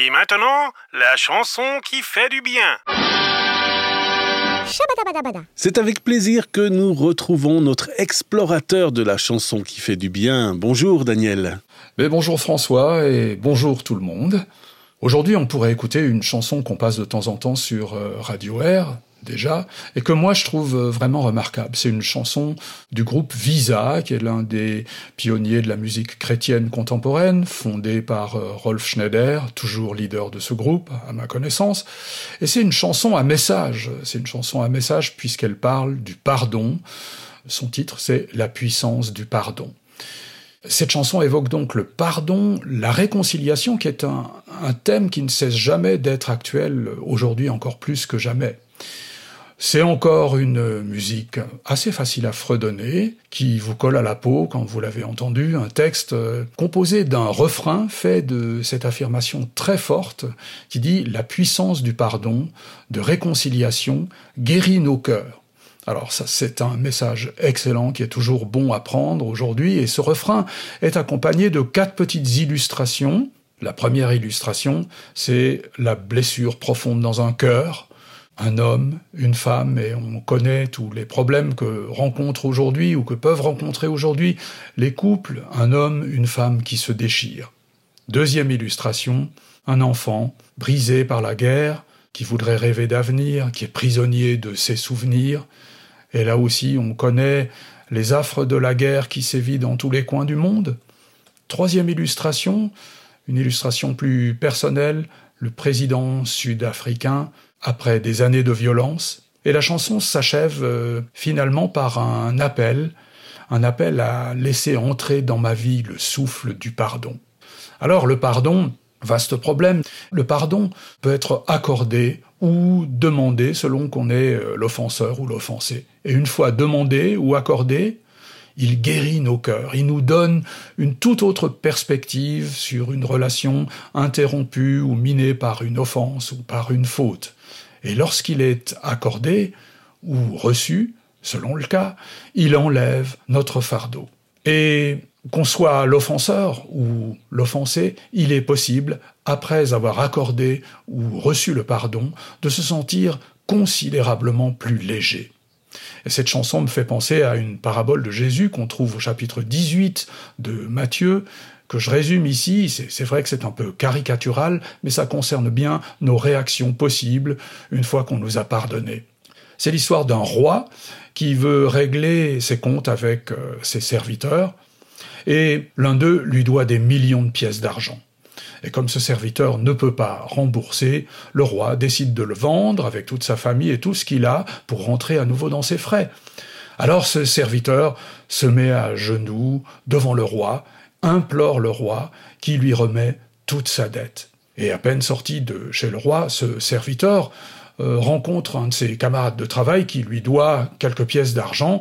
Et maintenant, la chanson qui fait du bien. C'est avec plaisir que nous retrouvons notre explorateur de la chanson qui fait du bien. Bonjour Daniel. Mais bonjour François et bonjour tout le monde. Aujourd'hui, on pourrait écouter une chanson qu'on passe de temps en temps sur euh, Radio Air, déjà, et que moi je trouve euh, vraiment remarquable. C'est une chanson du groupe Visa, qui est l'un des pionniers de la musique chrétienne contemporaine, fondé par euh, Rolf Schneider, toujours leader de ce groupe, à ma connaissance. Et c'est une chanson à message. C'est une chanson à message puisqu'elle parle du pardon. Son titre, c'est La puissance du pardon. Cette chanson évoque donc le pardon, la réconciliation, qui est un, un thème qui ne cesse jamais d'être actuel aujourd'hui encore plus que jamais. C'est encore une musique assez facile à fredonner, qui vous colle à la peau quand vous l'avez entendu, un texte euh, composé d'un refrain fait de cette affirmation très forte qui dit La puissance du pardon, de réconciliation, guérit nos cœurs. Alors ça, c'est un message excellent qui est toujours bon à prendre aujourd'hui, et ce refrain est accompagné de quatre petites illustrations. La première illustration, c'est la blessure profonde dans un cœur, un homme, une femme, et on connaît tous les problèmes que rencontrent aujourd'hui ou que peuvent rencontrer aujourd'hui les couples, un homme, une femme qui se déchirent. Deuxième illustration, un enfant brisé par la guerre, qui voudrait rêver d'avenir, qui est prisonnier de ses souvenirs. Et là aussi, on connaît les affres de la guerre qui sévit dans tous les coins du monde. Troisième illustration, une illustration plus personnelle, le président sud-africain après des années de violence, et la chanson s'achève euh, finalement par un appel, un appel à laisser entrer dans ma vie le souffle du pardon. Alors le pardon, vaste problème, le pardon peut être accordé ou demandé selon qu'on est euh, l'offenseur ou l'offensé. Et une fois demandé ou accordé, il guérit nos cœurs, il nous donne une toute autre perspective sur une relation interrompue ou minée par une offense ou par une faute. Et lorsqu'il est accordé ou reçu, selon le cas, il enlève notre fardeau. Et qu'on soit l'offenseur ou l'offensé, il est possible, après avoir accordé ou reçu le pardon, de se sentir considérablement plus léger. Et cette chanson me fait penser à une parabole de Jésus qu'on trouve au chapitre 18 de Matthieu, que je résume ici, c'est vrai que c'est un peu caricatural, mais ça concerne bien nos réactions possibles une fois qu'on nous a pardonné. C'est l'histoire d'un roi qui veut régler ses comptes avec euh, ses serviteurs, et l'un d'eux lui doit des millions de pièces d'argent. Et comme ce serviteur ne peut pas rembourser, le roi décide de le vendre avec toute sa famille et tout ce qu'il a pour rentrer à nouveau dans ses frais. Alors ce serviteur se met à genoux devant le roi implore le roi qui lui remet toute sa dette. Et à peine sorti de chez le roi, ce serviteur euh, rencontre un de ses camarades de travail qui lui doit quelques pièces d'argent.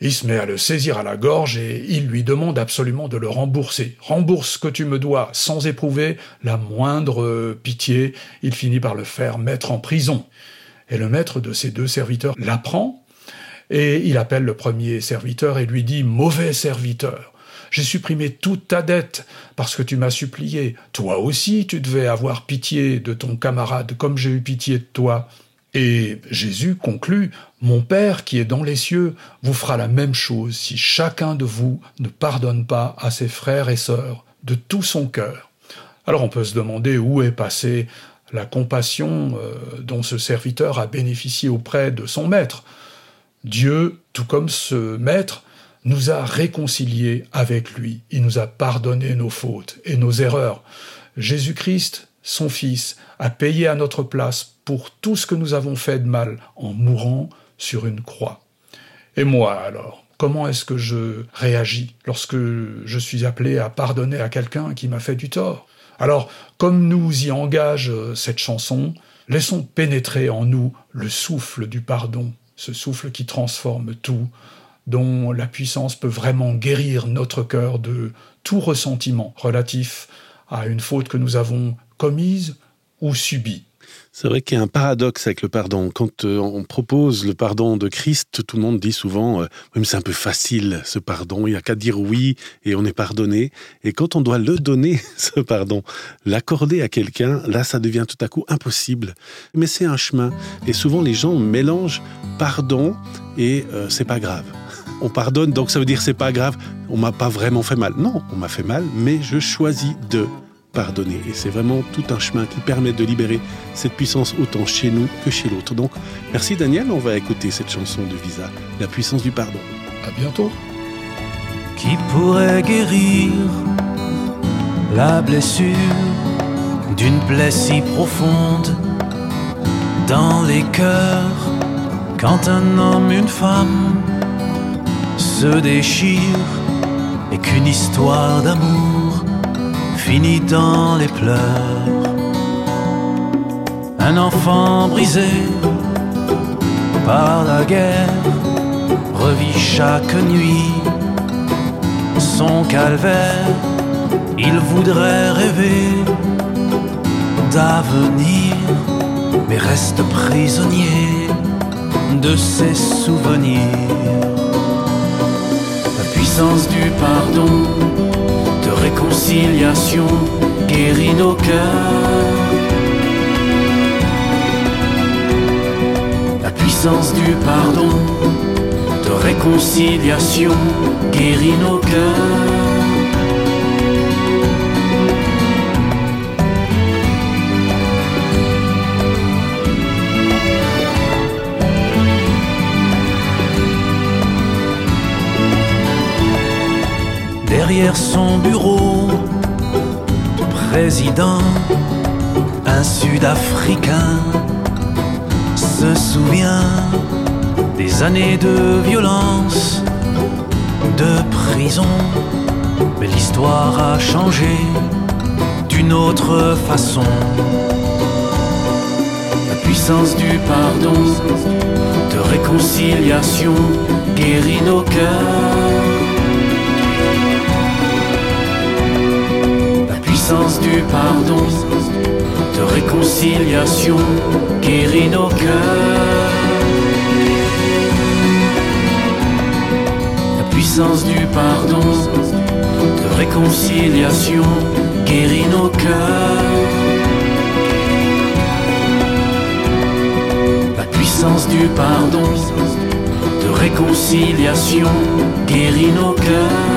Il se met à le saisir à la gorge et il lui demande absolument de le rembourser. Rembourse ce que tu me dois sans éprouver la moindre pitié. Il finit par le faire mettre en prison. Et le maître de ces deux serviteurs l'apprend et il appelle le premier serviteur et lui dit Mauvais serviteur, j'ai supprimé toute ta dette parce que tu m'as supplié. Toi aussi, tu devais avoir pitié de ton camarade comme j'ai eu pitié de toi. Et Jésus conclut, Mon Père qui est dans les cieux vous fera la même chose si chacun de vous ne pardonne pas à ses frères et sœurs de tout son cœur. Alors on peut se demander où est passée la compassion euh, dont ce serviteur a bénéficié auprès de son maître. Dieu, tout comme ce maître, nous a réconciliés avec lui, il nous a pardonné nos fautes et nos erreurs. Jésus-Christ, son Fils, a payé à notre place pour tout ce que nous avons fait de mal en mourant sur une croix. Et moi alors, comment est-ce que je réagis lorsque je suis appelé à pardonner à quelqu'un qui m'a fait du tort? Alors, comme nous y engage cette chanson, laissons pénétrer en nous le souffle du pardon, ce souffle qui transforme tout, dont la puissance peut vraiment guérir notre cœur de tout ressentiment relatif à une faute que nous avons commise ou subie. C'est vrai qu'il y a un paradoxe avec le pardon. Quand euh, on propose le pardon de Christ, tout le monde dit souvent, euh, c'est un peu facile ce pardon, il n'y a qu'à dire oui et on est pardonné. Et quand on doit le donner, ce pardon, l'accorder à quelqu'un, là ça devient tout à coup impossible. Mais c'est un chemin. Et souvent les gens mélangent pardon et euh, c'est pas grave. On pardonne, donc ça veut dire c'est pas grave, on m'a pas vraiment fait mal. Non, on m'a fait mal, mais je choisis de pardonner. Et c'est vraiment tout un chemin qui permet de libérer cette puissance autant chez nous que chez l'autre. Donc, merci Daniel. On va écouter cette chanson de Visa, La puissance du pardon. À bientôt. Qui pourrait guérir la blessure d'une plaie si profonde dans les cœurs quand un homme, une femme se déchire et qu'une histoire d'amour finit dans les pleurs. Un enfant brisé par la guerre revit chaque nuit son calvaire. Il voudrait rêver d'avenir, mais reste prisonnier de ses souvenirs. La puissance du pardon réconciliation guérit nos cœurs. La puissance du pardon, de réconciliation guérit nos cœurs. Derrière son bureau, président, un Sud-Africain se souvient des années de violence, de prison. Mais l'histoire a changé d'une autre façon. La puissance du pardon, de réconciliation guérit nos cœurs. Du pardon, de réconciliation, guérit nos cœurs. La puissance du pardon, de réconciliation, guérit nos cœurs. La puissance du pardon, de réconciliation, guérit nos cœurs.